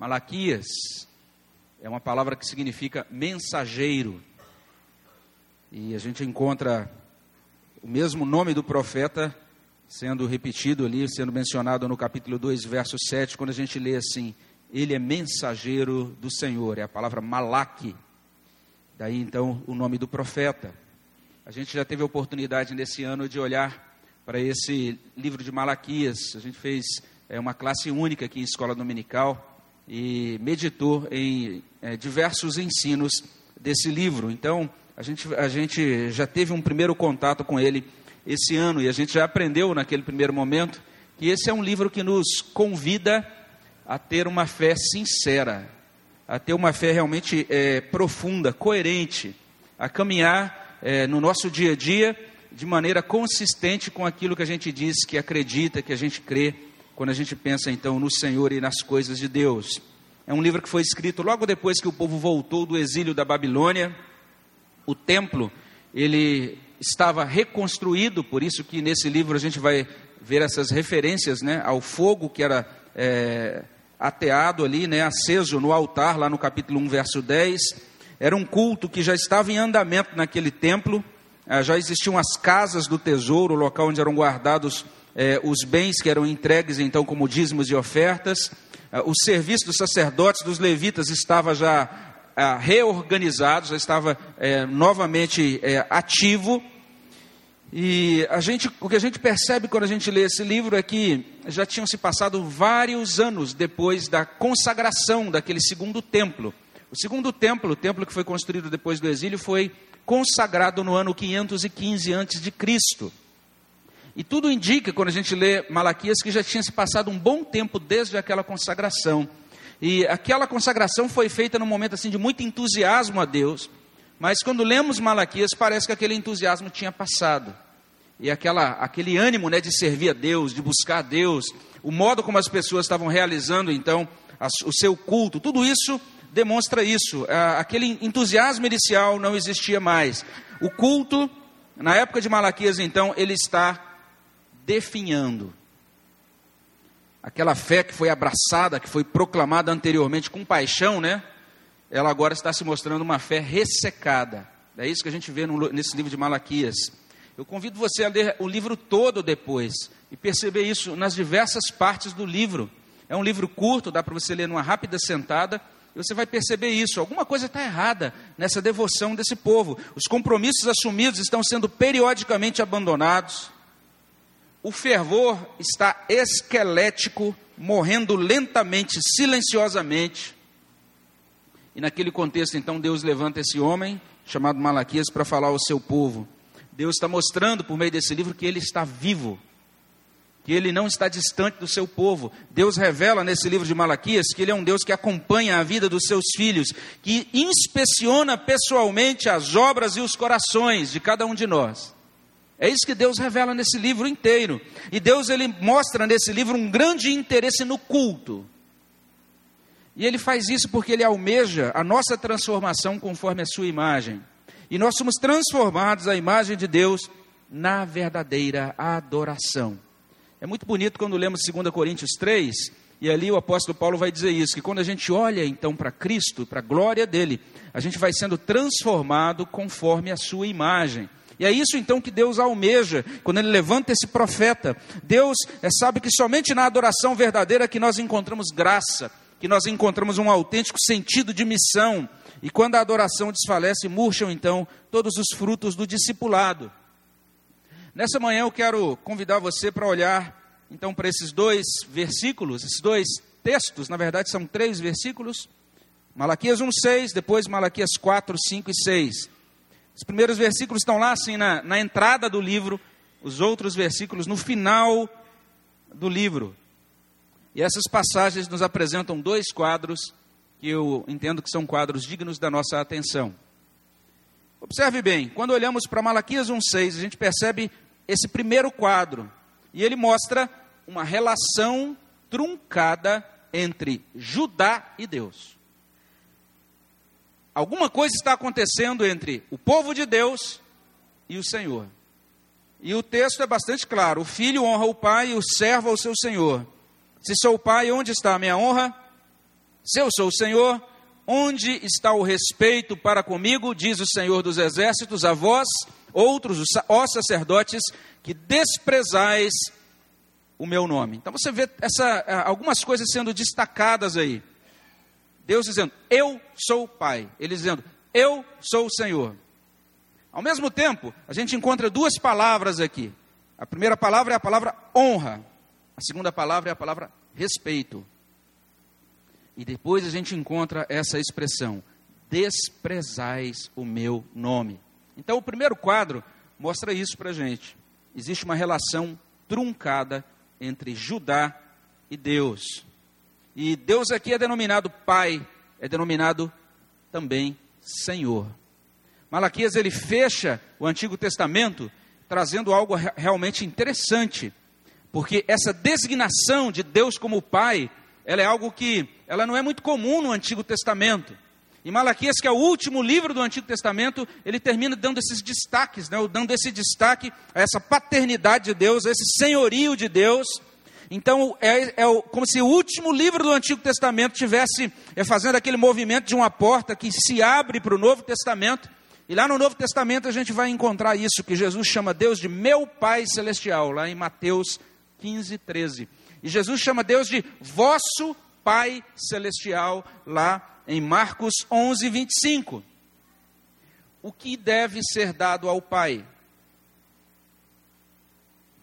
Malaquias é uma palavra que significa mensageiro. E a gente encontra o mesmo nome do profeta sendo repetido ali, sendo mencionado no capítulo 2, verso 7, quando a gente lê assim: Ele é mensageiro do Senhor, é a palavra Malaque. Daí então o nome do profeta. A gente já teve a oportunidade nesse ano de olhar para esse livro de Malaquias. A gente fez é, uma classe única aqui em escola dominical e meditou em é, diversos ensinos desse livro. Então, a gente, a gente já teve um primeiro contato com ele esse ano e a gente já aprendeu naquele primeiro momento que esse é um livro que nos convida a ter uma fé sincera, a ter uma fé realmente é, profunda, coerente, a caminhar é, no nosso dia a dia de maneira consistente com aquilo que a gente diz que acredita, que a gente crê, quando a gente pensa então no Senhor e nas coisas de Deus. É um livro que foi escrito logo depois que o povo voltou do exílio da Babilônia. O templo, ele estava reconstruído, por isso que nesse livro a gente vai ver essas referências né, ao fogo que era é, ateado ali, né, aceso no altar, lá no capítulo 1, verso 10. Era um culto que já estava em andamento naquele templo, ah, já existiam as casas do tesouro, o local onde eram guardados é, os bens que eram entregues então como dízimos e ofertas. Ah, o serviço dos sacerdotes, dos levitas, estava já ah, reorganizado, já estava é, novamente é, ativo. E a gente, o que a gente percebe quando a gente lê esse livro é que já tinham se passado vários anos depois da consagração daquele segundo templo. O segundo templo, o templo que foi construído depois do exílio, foi consagrado no ano 515 a.C. E tudo indica, quando a gente lê Malaquias, que já tinha se passado um bom tempo desde aquela consagração. E aquela consagração foi feita num momento assim de muito entusiasmo a Deus. Mas quando lemos Malaquias, parece que aquele entusiasmo tinha passado. E aquela, aquele ânimo né, de servir a Deus, de buscar a Deus, o modo como as pessoas estavam realizando então a, o seu culto, tudo isso demonstra isso. Aquele entusiasmo inicial não existia mais. O culto, na época de Malaquias, então, ele está definhando. Aquela fé que foi abraçada, que foi proclamada anteriormente com paixão, né? Ela agora está se mostrando uma fé ressecada. É isso que a gente vê no, nesse livro de Malaquias. Eu convido você a ler o livro todo depois e perceber isso nas diversas partes do livro. É um livro curto, dá para você ler numa rápida sentada, e você vai perceber isso. Alguma coisa está errada nessa devoção desse povo. Os compromissos assumidos estão sendo periodicamente abandonados. O fervor está esquelético, morrendo lentamente, silenciosamente. E naquele contexto, então, Deus levanta esse homem, chamado Malaquias, para falar ao seu povo. Deus está mostrando por meio desse livro que ele está vivo, que ele não está distante do seu povo. Deus revela nesse livro de Malaquias que ele é um Deus que acompanha a vida dos seus filhos, que inspeciona pessoalmente as obras e os corações de cada um de nós. É isso que Deus revela nesse livro inteiro. E Deus ele mostra nesse livro um grande interesse no culto. E ele faz isso porque ele almeja a nossa transformação conforme a sua imagem. E nós somos transformados à imagem de Deus na verdadeira adoração. É muito bonito quando lemos 2 Coríntios 3, e ali o apóstolo Paulo vai dizer isso: que quando a gente olha então para Cristo, para a glória dele, a gente vai sendo transformado conforme a sua imagem. E é isso então que Deus almeja quando Ele levanta esse profeta. Deus é, sabe que somente na adoração verdadeira que nós encontramos graça, que nós encontramos um autêntico sentido de missão. E quando a adoração desfalece, murcham então todos os frutos do discipulado. Nessa manhã eu quero convidar você para olhar então para esses dois versículos, esses dois textos, na verdade são três versículos. Malaquias 1:6, depois Malaquias 4, 5 e 6. Os primeiros versículos estão lá assim na, na entrada do livro, os outros versículos no final do livro. E essas passagens nos apresentam dois quadros que eu entendo que são quadros dignos da nossa atenção. Observe bem, quando olhamos para Malaquias 1,6, a gente percebe esse primeiro quadro, e ele mostra uma relação truncada entre Judá e Deus. Alguma coisa está acontecendo entre o povo de Deus e o Senhor. E o texto é bastante claro: o filho honra o pai e o servo ao seu senhor. Se sou pai, onde está a minha honra? Se eu sou o Senhor, onde está o respeito para comigo, diz o Senhor dos Exércitos, a vós, outros, ó sacerdotes, que desprezais o meu nome. Então você vê essa, algumas coisas sendo destacadas aí. Deus dizendo, eu sou o Pai. Ele dizendo, eu sou o Senhor. Ao mesmo tempo, a gente encontra duas palavras aqui. A primeira palavra é a palavra honra. A segunda palavra é a palavra respeito. E depois a gente encontra essa expressão: desprezais o meu nome. Então, o primeiro quadro mostra isso para a gente. Existe uma relação truncada entre Judá e Deus. E Deus aqui é denominado Pai, é denominado também Senhor. Malaquias ele fecha o Antigo Testamento trazendo algo realmente interessante, porque essa designação de Deus como Pai, ela é algo que ela não é muito comum no Antigo Testamento. E Malaquias, que é o último livro do Antigo Testamento, ele termina dando esses destaques, né, dando esse destaque a essa paternidade de Deus, a esse senhorio de Deus. Então, é, é como se o último livro do Antigo Testamento tivesse é, fazendo aquele movimento de uma porta que se abre para o Novo Testamento. E lá no Novo Testamento a gente vai encontrar isso, que Jesus chama Deus de meu Pai Celestial, lá em Mateus 15, 13. E Jesus chama Deus de vosso Pai Celestial, lá em Marcos 11, 25. O que deve ser dado ao Pai?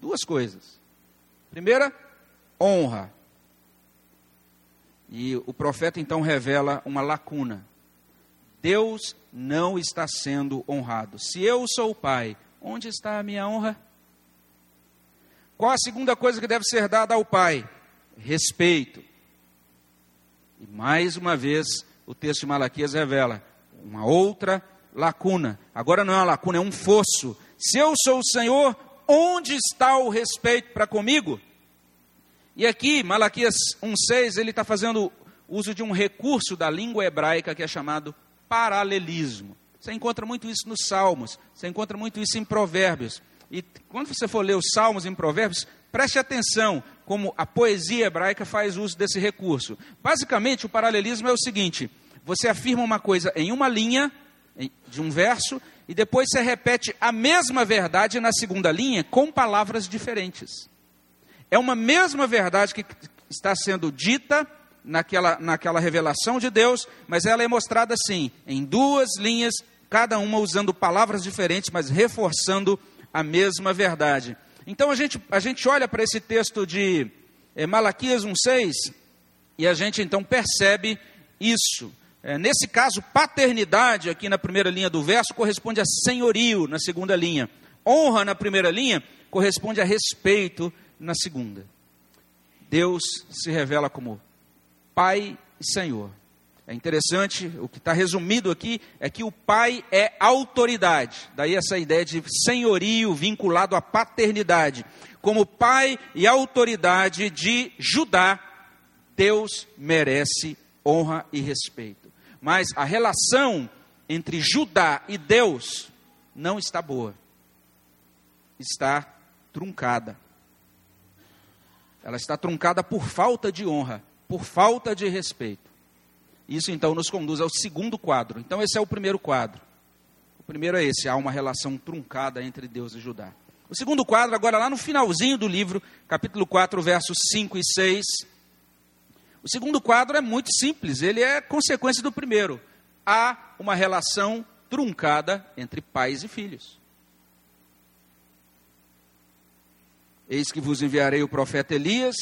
Duas coisas. Primeira, honra. E o profeta então revela uma lacuna. Deus não está sendo honrado. Se eu sou o pai, onde está a minha honra? Qual a segunda coisa que deve ser dada ao pai? Respeito. E mais uma vez, o texto de Malaquias revela uma outra lacuna. Agora não é uma lacuna, é um fosso. Se eu sou o Senhor, onde está o respeito para comigo? E aqui, Malaquias 1,6, ele está fazendo uso de um recurso da língua hebraica que é chamado paralelismo. Você encontra muito isso nos Salmos, você encontra muito isso em Provérbios. E quando você for ler os Salmos em Provérbios, preste atenção como a poesia hebraica faz uso desse recurso. Basicamente, o paralelismo é o seguinte: você afirma uma coisa em uma linha de um verso e depois você repete a mesma verdade na segunda linha com palavras diferentes. É uma mesma verdade que está sendo dita naquela, naquela revelação de Deus, mas ela é mostrada assim, em duas linhas, cada uma usando palavras diferentes, mas reforçando a mesma verdade. Então a gente, a gente olha para esse texto de é, Malaquias 1,6 e a gente então percebe isso. É, nesse caso, paternidade, aqui na primeira linha do verso, corresponde a senhorio na segunda linha. Honra na primeira linha corresponde a respeito na segunda. Deus se revela como Pai e Senhor. É interessante, o que está resumido aqui é que o pai é autoridade. Daí essa ideia de senhorio vinculado à paternidade. Como pai e autoridade de Judá, Deus merece honra e respeito. Mas a relação entre Judá e Deus não está boa. Está truncada. Ela está truncada por falta de honra, por falta de respeito. Isso então nos conduz ao segundo quadro. Então, esse é o primeiro quadro. O primeiro é esse: há uma relação truncada entre Deus e Judá. O segundo quadro, agora lá no finalzinho do livro, capítulo 4, versos 5 e 6. O segundo quadro é muito simples, ele é consequência do primeiro. Há uma relação truncada entre pais e filhos. Eis que vos enviarei o profeta Elias,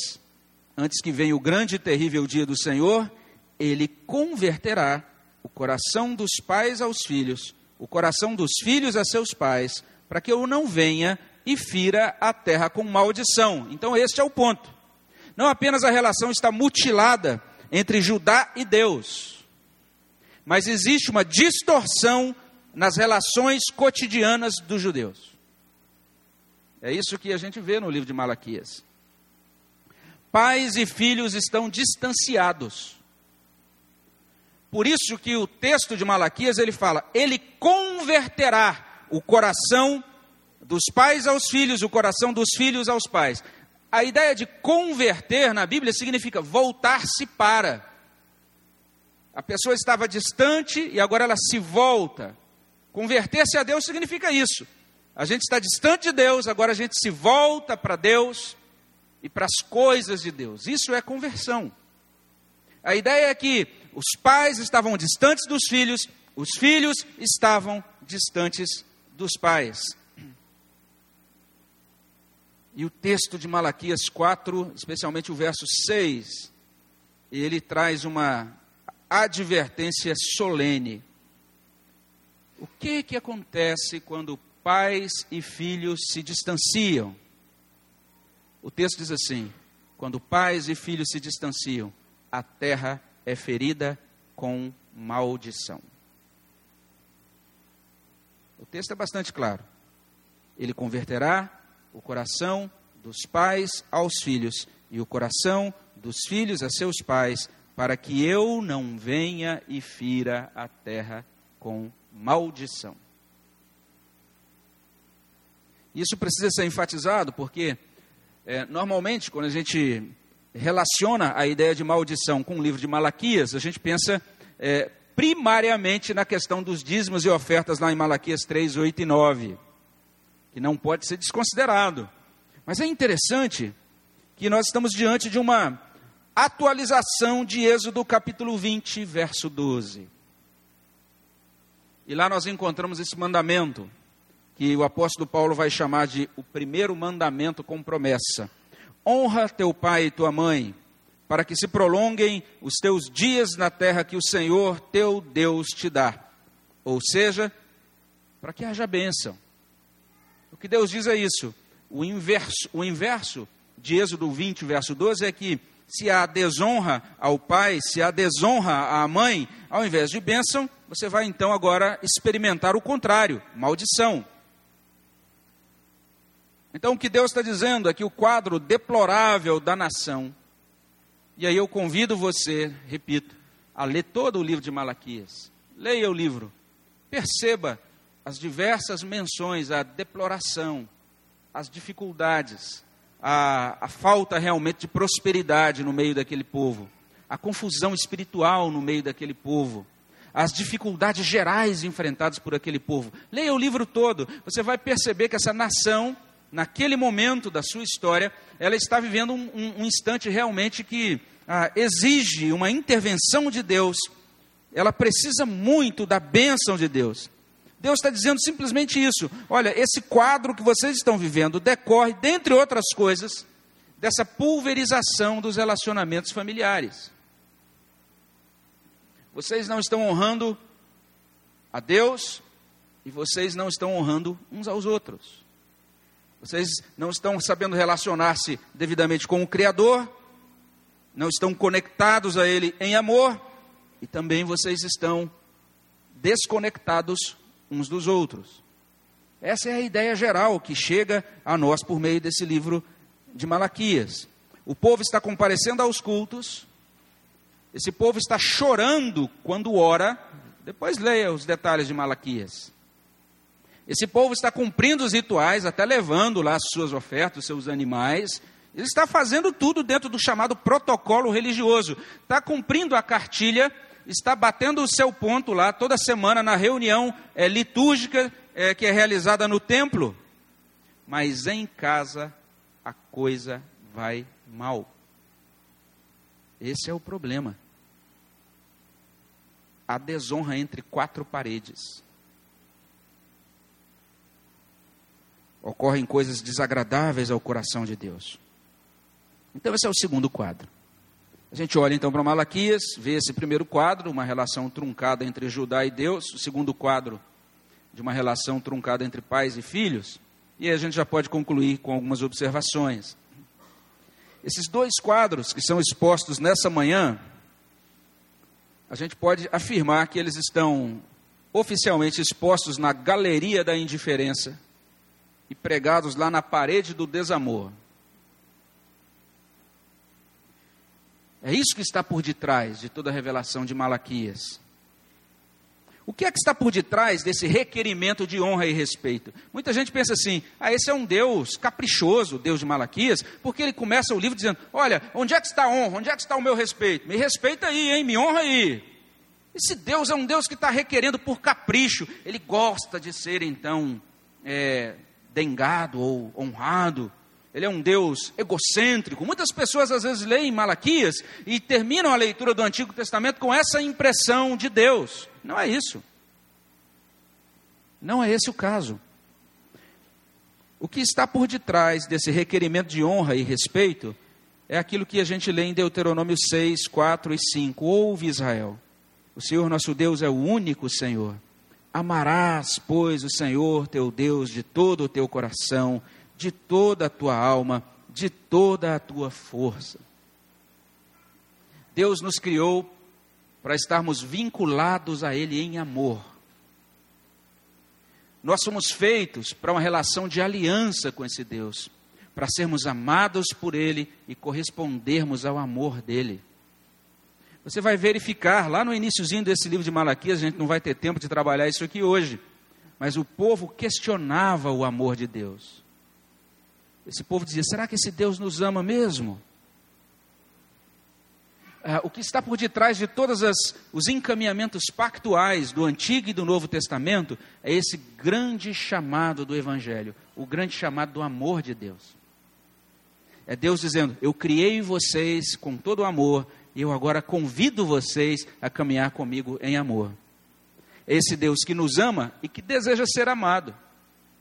antes que venha o grande e terrível dia do Senhor, ele converterá o coração dos pais aos filhos, o coração dos filhos a seus pais, para que eu não venha e fira a terra com maldição. Então, este é o ponto. Não apenas a relação está mutilada entre Judá e Deus, mas existe uma distorção nas relações cotidianas dos judeus. É isso que a gente vê no livro de Malaquias. Pais e filhos estão distanciados. Por isso que o texto de Malaquias ele fala: ele converterá o coração dos pais aos filhos, o coração dos filhos aos pais. A ideia de converter na Bíblia significa voltar-se para. A pessoa estava distante e agora ela se volta. Converter-se a Deus significa isso. A gente está distante de Deus, agora a gente se volta para Deus e para as coisas de Deus. Isso é conversão. A ideia é que os pais estavam distantes dos filhos, os filhos estavam distantes dos pais. E o texto de Malaquias 4, especialmente o verso 6, ele traz uma advertência solene. O que que acontece quando pais e filhos se distanciam? O texto diz assim: quando pais e filhos se distanciam, a terra é ferida com maldição. O texto é bastante claro. Ele converterá o coração dos pais aos filhos e o coração dos filhos a seus pais, para que eu não venha e fira a terra com maldição. Isso precisa ser enfatizado porque, é, normalmente, quando a gente relaciona a ideia de maldição com o livro de Malaquias, a gente pensa é, primariamente na questão dos dízimos e ofertas lá em Malaquias 3, 8 e 9, que não pode ser desconsiderado. Mas é interessante que nós estamos diante de uma atualização de Êxodo capítulo 20, verso 12. E lá nós encontramos esse mandamento, que o apóstolo Paulo vai chamar de o primeiro mandamento com promessa: honra teu pai e tua mãe, para que se prolonguem os teus dias na terra que o Senhor teu Deus te dá. Ou seja, para que haja bênção. O que Deus diz é isso. O inverso, o inverso de Êxodo 20, verso 12 é que se há desonra ao pai, se há desonra à mãe, ao invés de bênção, você vai então agora experimentar o contrário, maldição. Então o que Deus está dizendo é que o quadro deplorável da nação, e aí eu convido você, repito, a ler todo o livro de Malaquias. Leia o livro, perceba as diversas menções à deploração, às dificuldades, a, a falta realmente de prosperidade no meio daquele povo, a confusão espiritual no meio daquele povo, as dificuldades gerais enfrentadas por aquele povo. Leia o livro todo, você vai perceber que essa nação, naquele momento da sua história, ela está vivendo um, um, um instante realmente que ah, exige uma intervenção de Deus. Ela precisa muito da bênção de Deus. Deus está dizendo simplesmente isso. Olha, esse quadro que vocês estão vivendo decorre, dentre outras coisas, dessa pulverização dos relacionamentos familiares. Vocês não estão honrando a Deus e vocês não estão honrando uns aos outros. Vocês não estão sabendo relacionar-se devidamente com o Criador, não estão conectados a Ele em amor e também vocês estão desconectados uns dos outros. Essa é a ideia geral que chega a nós por meio desse livro de Malaquias. O povo está comparecendo aos cultos, esse povo está chorando quando ora, depois leia os detalhes de Malaquias. Esse povo está cumprindo os rituais, até levando lá as suas ofertas, os seus animais. Ele está fazendo tudo dentro do chamado protocolo religioso. Está cumprindo a cartilha está batendo o seu ponto lá toda semana na reunião é, litúrgica é, que é realizada no templo, mas em casa a coisa vai mal. Esse é o problema. A desonra entre quatro paredes. Ocorrem coisas desagradáveis ao coração de Deus. Então, esse é o segundo quadro. A gente olha então para Malaquias, vê esse primeiro quadro, uma relação truncada entre Judá e Deus, o segundo quadro de uma relação truncada entre pais e filhos, e aí a gente já pode concluir com algumas observações. Esses dois quadros que são expostos nessa manhã, a gente pode afirmar que eles estão oficialmente expostos na galeria da indiferença e pregados lá na parede do desamor. É isso que está por detrás de toda a revelação de Malaquias. O que é que está por detrás desse requerimento de honra e respeito? Muita gente pensa assim: ah, esse é um Deus caprichoso, Deus de Malaquias, porque ele começa o livro dizendo: olha, onde é que está a honra? Onde é que está o meu respeito? Me respeita aí, hein? Me honra aí. Esse Deus é um Deus que está requerendo por capricho. Ele gosta de ser, então, é, dengado ou honrado. Ele é um Deus egocêntrico. Muitas pessoas às vezes leem Malaquias e terminam a leitura do Antigo Testamento com essa impressão de Deus. Não é isso. Não é esse o caso. O que está por detrás desse requerimento de honra e respeito é aquilo que a gente lê em Deuteronômio 6, 4 e 5. Ouve Israel, o Senhor nosso Deus é o único Senhor. Amarás, pois, o Senhor teu Deus de todo o teu coração de toda a tua alma, de toda a tua força. Deus nos criou para estarmos vinculados a Ele em amor. Nós somos feitos para uma relação de aliança com esse Deus, para sermos amados por Ele e correspondermos ao amor dEle. Você vai verificar lá no iníciozinho desse livro de Malaquias, a gente não vai ter tempo de trabalhar isso aqui hoje, mas o povo questionava o amor de Deus. Esse povo dizia: será que esse Deus nos ama mesmo? Ah, o que está por detrás de todos os encaminhamentos pactuais do Antigo e do Novo Testamento é esse grande chamado do Evangelho, o grande chamado do amor de Deus. É Deus dizendo: Eu criei vocês com todo o amor eu agora convido vocês a caminhar comigo em amor. Esse Deus que nos ama e que deseja ser amado.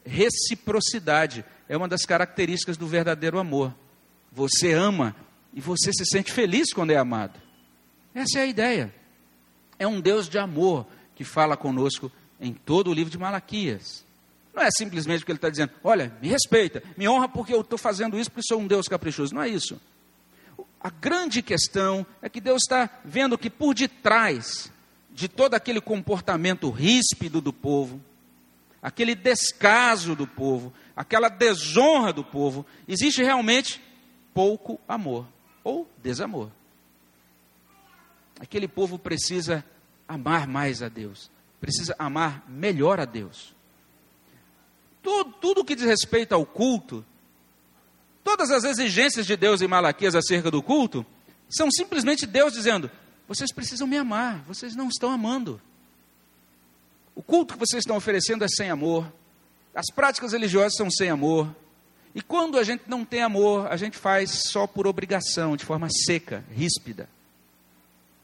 Reciprocidade é uma das características do verdadeiro amor. Você ama e você se sente feliz quando é amado. Essa é a ideia. É um Deus de amor que fala conosco em todo o livro de Malaquias. Não é simplesmente porque ele está dizendo, olha, me respeita, me honra porque eu estou fazendo isso porque sou um Deus caprichoso. Não é isso. A grande questão é que Deus está vendo que por detrás de todo aquele comportamento ríspido do povo, aquele descaso do povo, aquela desonra do povo, existe realmente pouco amor ou desamor. Aquele povo precisa amar mais a Deus, precisa amar melhor a Deus. Tudo, tudo que diz respeito ao culto, todas as exigências de Deus em Malaquias acerca do culto, são simplesmente Deus dizendo: vocês precisam me amar, vocês não estão amando. O culto que vocês estão oferecendo é sem amor. As práticas religiosas são sem amor. E quando a gente não tem amor, a gente faz só por obrigação, de forma seca, ríspida.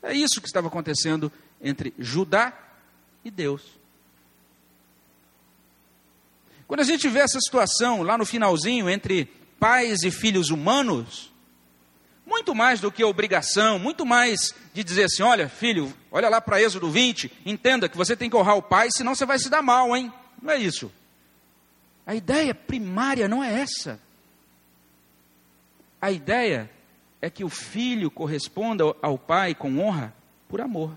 É isso que estava acontecendo entre Judá e Deus. Quando a gente vê essa situação lá no finalzinho entre pais e filhos humanos, muito mais do que obrigação, muito mais de dizer assim: olha, filho, olha lá para Êxodo 20, entenda que você tem que honrar o pai, senão você vai se dar mal, hein? Não é isso. A ideia primária não é essa. A ideia é que o filho corresponda ao pai com honra por amor.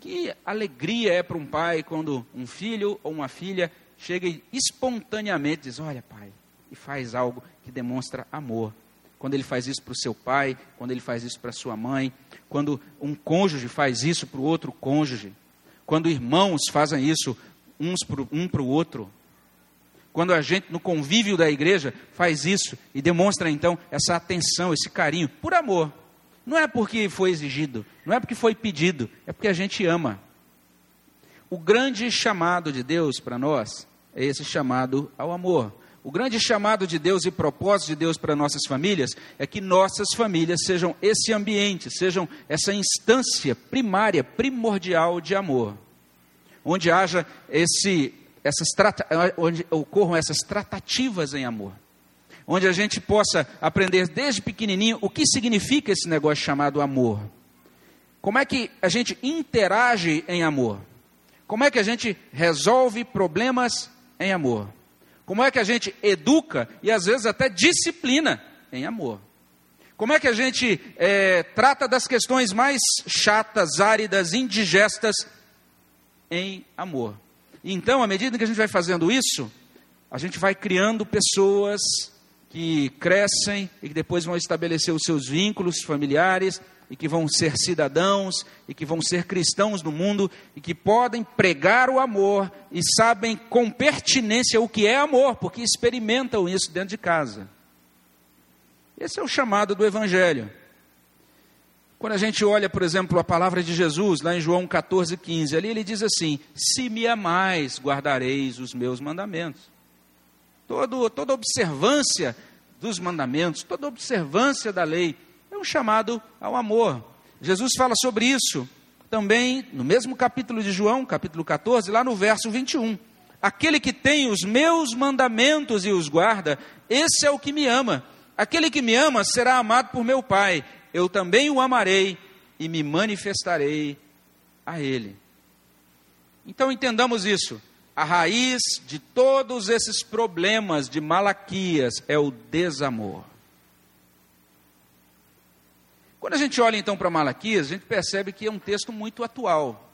Que alegria é para um pai quando um filho ou uma filha chega e espontaneamente diz: Olha, pai, e faz algo que demonstra amor. Quando ele faz isso para o seu pai, quando ele faz isso para sua mãe, quando um cônjuge faz isso para o outro cônjuge, quando irmãos fazem isso uns pro, um para o outro, quando a gente no convívio da igreja faz isso e demonstra então essa atenção, esse carinho, por amor. Não é porque foi exigido, não é porque foi pedido, é porque a gente ama. O grande chamado de Deus para nós é esse chamado ao amor. O grande chamado de Deus e propósito de Deus para nossas famílias é que nossas famílias sejam esse ambiente, sejam essa instância primária, primordial de amor, onde haja esse, essas onde ocorram essas tratativas em amor, onde a gente possa aprender desde pequenininho o que significa esse negócio chamado amor, como é que a gente interage em amor, como é que a gente resolve problemas em amor. Como é que a gente educa e às vezes até disciplina em amor? Como é que a gente é, trata das questões mais chatas, áridas, indigestas em amor? Então, à medida que a gente vai fazendo isso, a gente vai criando pessoas que crescem e que depois vão estabelecer os seus vínculos familiares e que vão ser cidadãos e que vão ser cristãos no mundo e que podem pregar o amor e sabem com pertinência o que é amor, porque experimentam isso dentro de casa. Esse é o chamado do Evangelho. Quando a gente olha, por exemplo, a palavra de Jesus, lá em João 14, 15, ali ele diz assim: Se me amais, guardareis os meus mandamentos. Todo, toda observância dos mandamentos, toda observância da lei é um chamado ao amor. Jesus fala sobre isso também no mesmo capítulo de João, capítulo 14, lá no verso 21. Aquele que tem os meus mandamentos e os guarda, esse é o que me ama. Aquele que me ama será amado por meu Pai eu também o amarei e me manifestarei a ele. Então entendamos isso. A raiz de todos esses problemas de Malaquias é o desamor. Quando a gente olha então para Malaquias, a gente percebe que é um texto muito atual.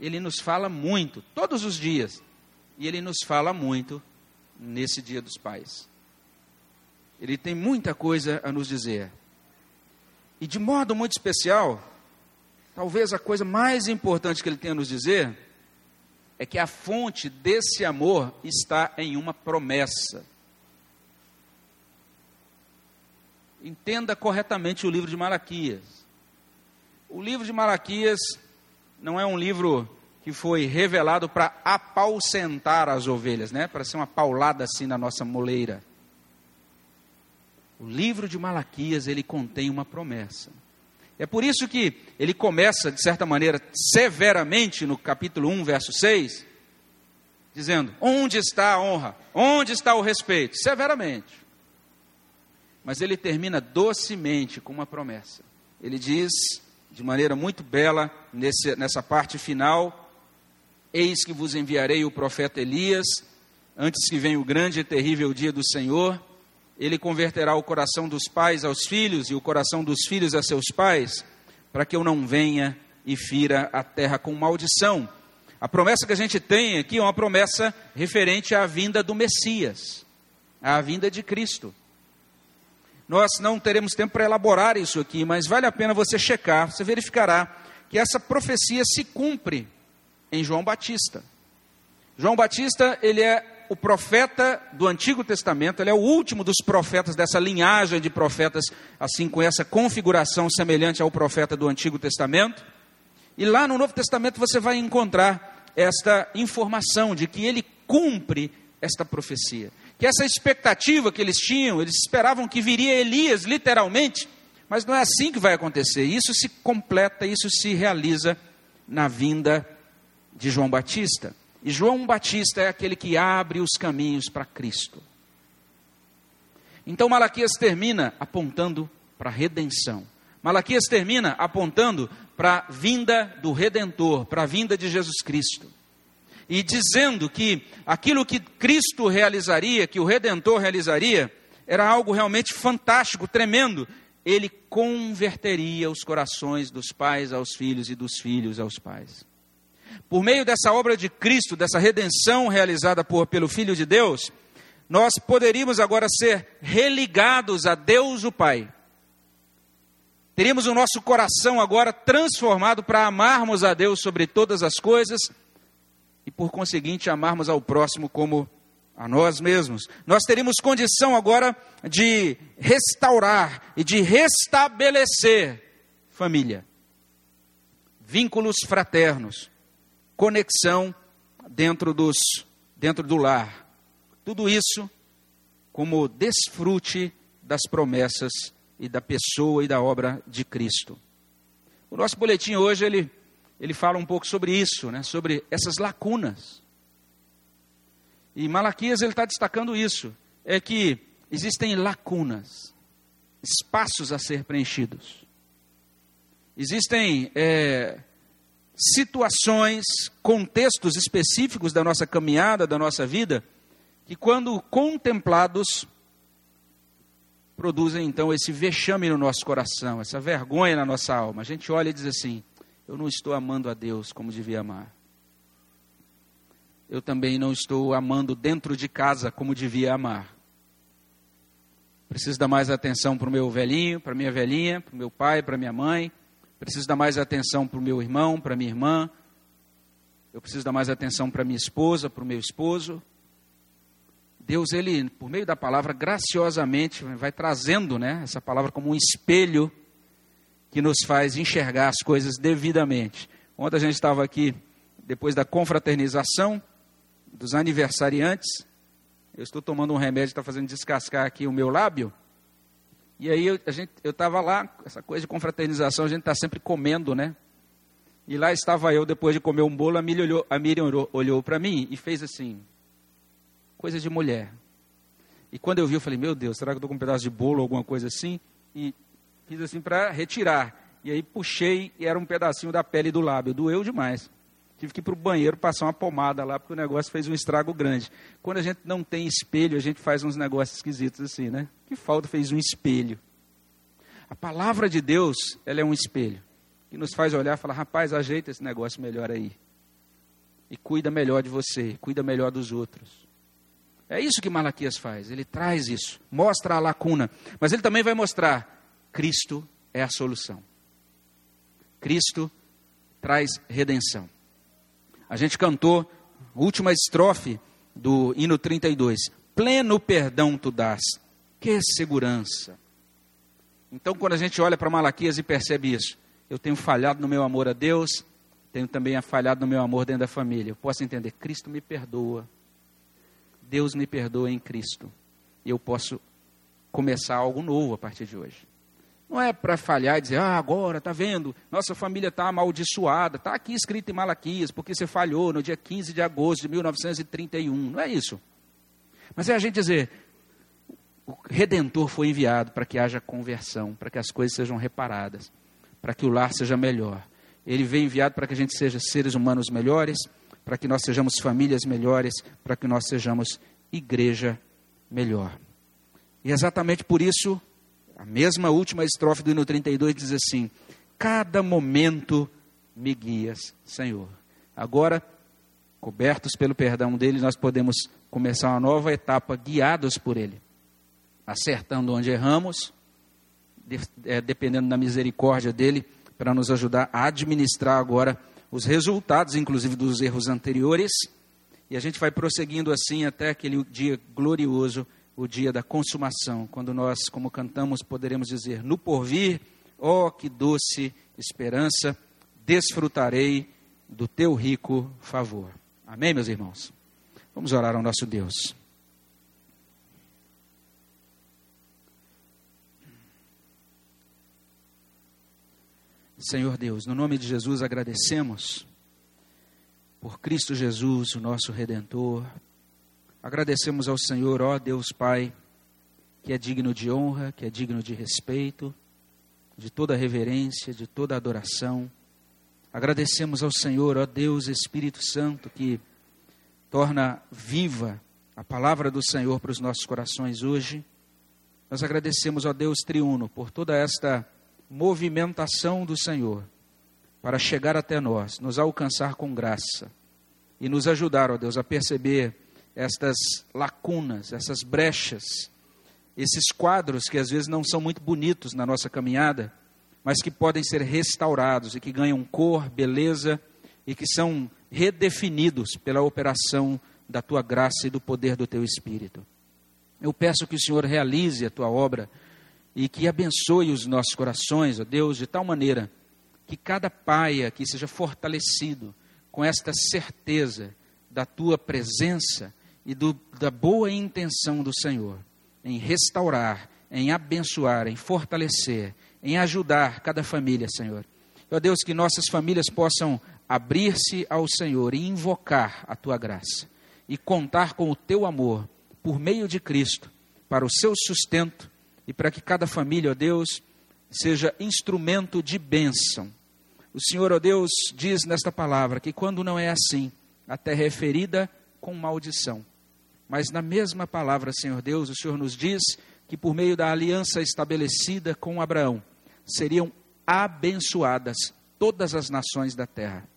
Ele nos fala muito, todos os dias. E ele nos fala muito nesse Dia dos Pais. Ele tem muita coisa a nos dizer. E de modo muito especial, talvez a coisa mais importante que ele tem a nos dizer é que a fonte desse amor está em uma promessa. Entenda corretamente o livro de Malaquias. O livro de Malaquias não é um livro que foi revelado para apaucentar as ovelhas, né? Para ser uma paulada assim na nossa moleira. O livro de Malaquias, ele contém uma promessa. É por isso que ele começa, de certa maneira, severamente no capítulo 1, verso 6, dizendo: Onde está a honra? Onde está o respeito? Severamente. Mas ele termina docemente com uma promessa. Ele diz, de maneira muito bela, nesse, nessa parte final: Eis que vos enviarei o profeta Elias, antes que venha o grande e terrível dia do Senhor ele converterá o coração dos pais aos filhos e o coração dos filhos a seus pais, para que eu não venha e fira a terra com maldição. A promessa que a gente tem aqui é uma promessa referente à vinda do Messias, à vinda de Cristo. Nós não teremos tempo para elaborar isso aqui, mas vale a pena você checar, você verificará que essa profecia se cumpre em João Batista. João Batista, ele é o profeta do Antigo Testamento, ele é o último dos profetas dessa linhagem de profetas, assim com essa configuração semelhante ao profeta do Antigo Testamento. E lá no Novo Testamento você vai encontrar esta informação de que ele cumpre esta profecia. Que essa expectativa que eles tinham, eles esperavam que viria Elias, literalmente, mas não é assim que vai acontecer. Isso se completa, isso se realiza na vinda de João Batista. E João Batista é aquele que abre os caminhos para Cristo. Então Malaquias termina apontando para a redenção. Malaquias termina apontando para a vinda do Redentor, para a vinda de Jesus Cristo. E dizendo que aquilo que Cristo realizaria, que o Redentor realizaria, era algo realmente fantástico, tremendo. Ele converteria os corações dos pais aos filhos e dos filhos aos pais. Por meio dessa obra de Cristo, dessa redenção realizada por, pelo Filho de Deus, nós poderíamos agora ser religados a Deus o Pai. Teríamos o nosso coração agora transformado para amarmos a Deus sobre todas as coisas e, por conseguinte, amarmos ao próximo como a nós mesmos. Nós teríamos condição agora de restaurar e de restabelecer família, vínculos fraternos, conexão dentro, dos, dentro do lar. Tudo isso como desfrute das promessas e da pessoa e da obra de Cristo. O nosso boletim hoje ele, ele fala um pouco sobre isso, né? sobre essas lacunas. E Malaquias ele está destacando isso, é que existem lacunas, espaços a ser preenchidos. Existem é, situações, contextos específicos da nossa caminhada, da nossa vida, que quando contemplados, produzem então esse vexame no nosso coração, essa vergonha na nossa alma. A gente olha e diz assim: eu não estou amando a Deus como devia amar. Eu também não estou amando dentro de casa como devia amar. Preciso dar mais atenção para o meu velhinho, para minha velhinha, para o meu pai, para minha mãe preciso dar mais atenção para o meu irmão, para minha irmã, eu preciso dar mais atenção para minha esposa, para o meu esposo. Deus, ele, por meio da palavra, graciosamente vai trazendo né, essa palavra como um espelho que nos faz enxergar as coisas devidamente. Ontem a gente estava aqui, depois da confraternização dos aniversariantes, eu estou tomando um remédio que está fazendo descascar aqui o meu lábio. E aí eu, a gente, eu estava lá, essa coisa de confraternização, a gente está sempre comendo, né? E lá estava eu, depois de comer um bolo, a Miriam olhou, olhou, olhou para mim e fez assim, coisa de mulher. E quando eu vi, eu falei, meu Deus, será que eu estou com um pedaço de bolo ou alguma coisa assim? E fiz assim para retirar. E aí puxei e era um pedacinho da pele do lábio. Doeu demais. Tive que ir para o banheiro passar uma pomada lá, porque o negócio fez um estrago grande. Quando a gente não tem espelho, a gente faz uns negócios esquisitos assim, né? Que falta fez um espelho. A palavra de Deus, ela é um espelho. Que nos faz olhar e falar, rapaz, ajeita esse negócio melhor aí. E cuida melhor de você, cuida melhor dos outros. É isso que Malaquias faz, ele traz isso, mostra a lacuna, mas ele também vai mostrar: Cristo é a solução. Cristo traz redenção. A gente cantou a última estrofe do hino 32. Pleno perdão tu dás. Que segurança. Então, quando a gente olha para Malaquias e percebe isso, eu tenho falhado no meu amor a Deus, tenho também falhado no meu amor dentro da família. Eu posso entender, Cristo me perdoa. Deus me perdoa em Cristo. E eu posso começar algo novo a partir de hoje. Não é para falhar e dizer, ah, agora, está vendo, nossa família está amaldiçoada, está aqui escrito em Malaquias, porque você falhou no dia 15 de agosto de 1931. Não é isso. Mas é a gente dizer, o Redentor foi enviado para que haja conversão, para que as coisas sejam reparadas, para que o lar seja melhor. Ele veio enviado para que a gente seja seres humanos melhores, para que nós sejamos famílias melhores, para que nós sejamos igreja melhor. E exatamente por isso, a mesma última estrofe do hino 32 diz assim: Cada momento me guias, Senhor. Agora, cobertos pelo perdão dele, nós podemos começar uma nova etapa guiados por ele, acertando onde erramos, é, dependendo da misericórdia dele, para nos ajudar a administrar agora os resultados, inclusive, dos erros anteriores, e a gente vai prosseguindo assim até aquele dia glorioso, o dia da consumação, quando nós, como cantamos, poderemos dizer: No porvir, ó oh, que doce esperança, desfrutarei do teu rico favor. Amém, meus irmãos? Vamos orar ao nosso Deus. Senhor Deus, no nome de Jesus agradecemos por Cristo Jesus, o nosso redentor. Agradecemos ao Senhor, ó Deus Pai, que é digno de honra, que é digno de respeito, de toda reverência, de toda adoração. Agradecemos ao Senhor, ó Deus Espírito Santo, que torna viva a palavra do Senhor para os nossos corações hoje. Nós agradecemos, ó Deus triuno, por toda esta movimentação do Senhor para chegar até nós, nos alcançar com graça e nos ajudar, ó Deus, a perceber estas lacunas, essas brechas, esses quadros que às vezes não são muito bonitos na nossa caminhada, mas que podem ser restaurados e que ganham cor, beleza e que são redefinidos pela operação da tua graça e do poder do teu Espírito. Eu peço que o Senhor realize a tua obra e que abençoe os nossos corações, ó Deus, de tal maneira que cada pai aqui seja fortalecido com esta certeza da tua presença e do, da boa intenção do Senhor em restaurar, em abençoar, em fortalecer, em ajudar cada família, Senhor. Ó Deus, que nossas famílias possam abrir-se ao Senhor e invocar a tua graça e contar com o teu amor por meio de Cristo para o seu sustento e para que cada família, ó Deus, seja instrumento de bênção. O Senhor, ó Deus, diz nesta palavra que quando não é assim, a terra é ferida com maldição. Mas na mesma palavra, Senhor Deus, o Senhor nos diz que por meio da aliança estabelecida com Abraão, seriam abençoadas todas as nações da terra.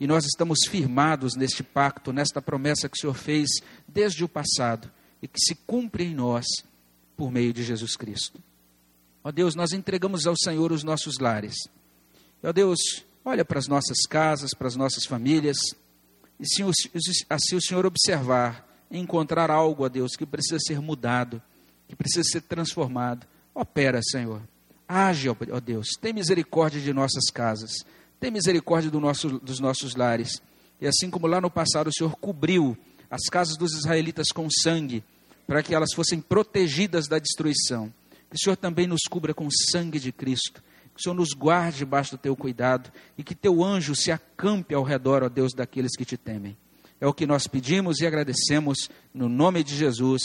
E nós estamos firmados neste pacto, nesta promessa que o Senhor fez desde o passado e que se cumpre em nós por meio de Jesus Cristo. Ó Deus, nós entregamos ao Senhor os nossos lares. Ó Deus, olha para as nossas casas, para as nossas famílias, e se assim o Senhor observar, encontrar algo, ó Deus, que precisa ser mudado, que precisa ser transformado, opera, Senhor. Age, ó Deus, tem misericórdia de nossas casas, tem misericórdia do nosso, dos nossos lares. E assim como lá no passado o Senhor cobriu as casas dos israelitas com sangue, para que elas fossem protegidas da destruição, que o Senhor também nos cubra com o sangue de Cristo, que o Senhor nos guarde debaixo do teu cuidado e que teu anjo se acampe ao redor, ó Deus, daqueles que te temem. É o que nós pedimos e agradecemos no nome de Jesus.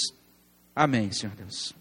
Amém, Senhor Deus.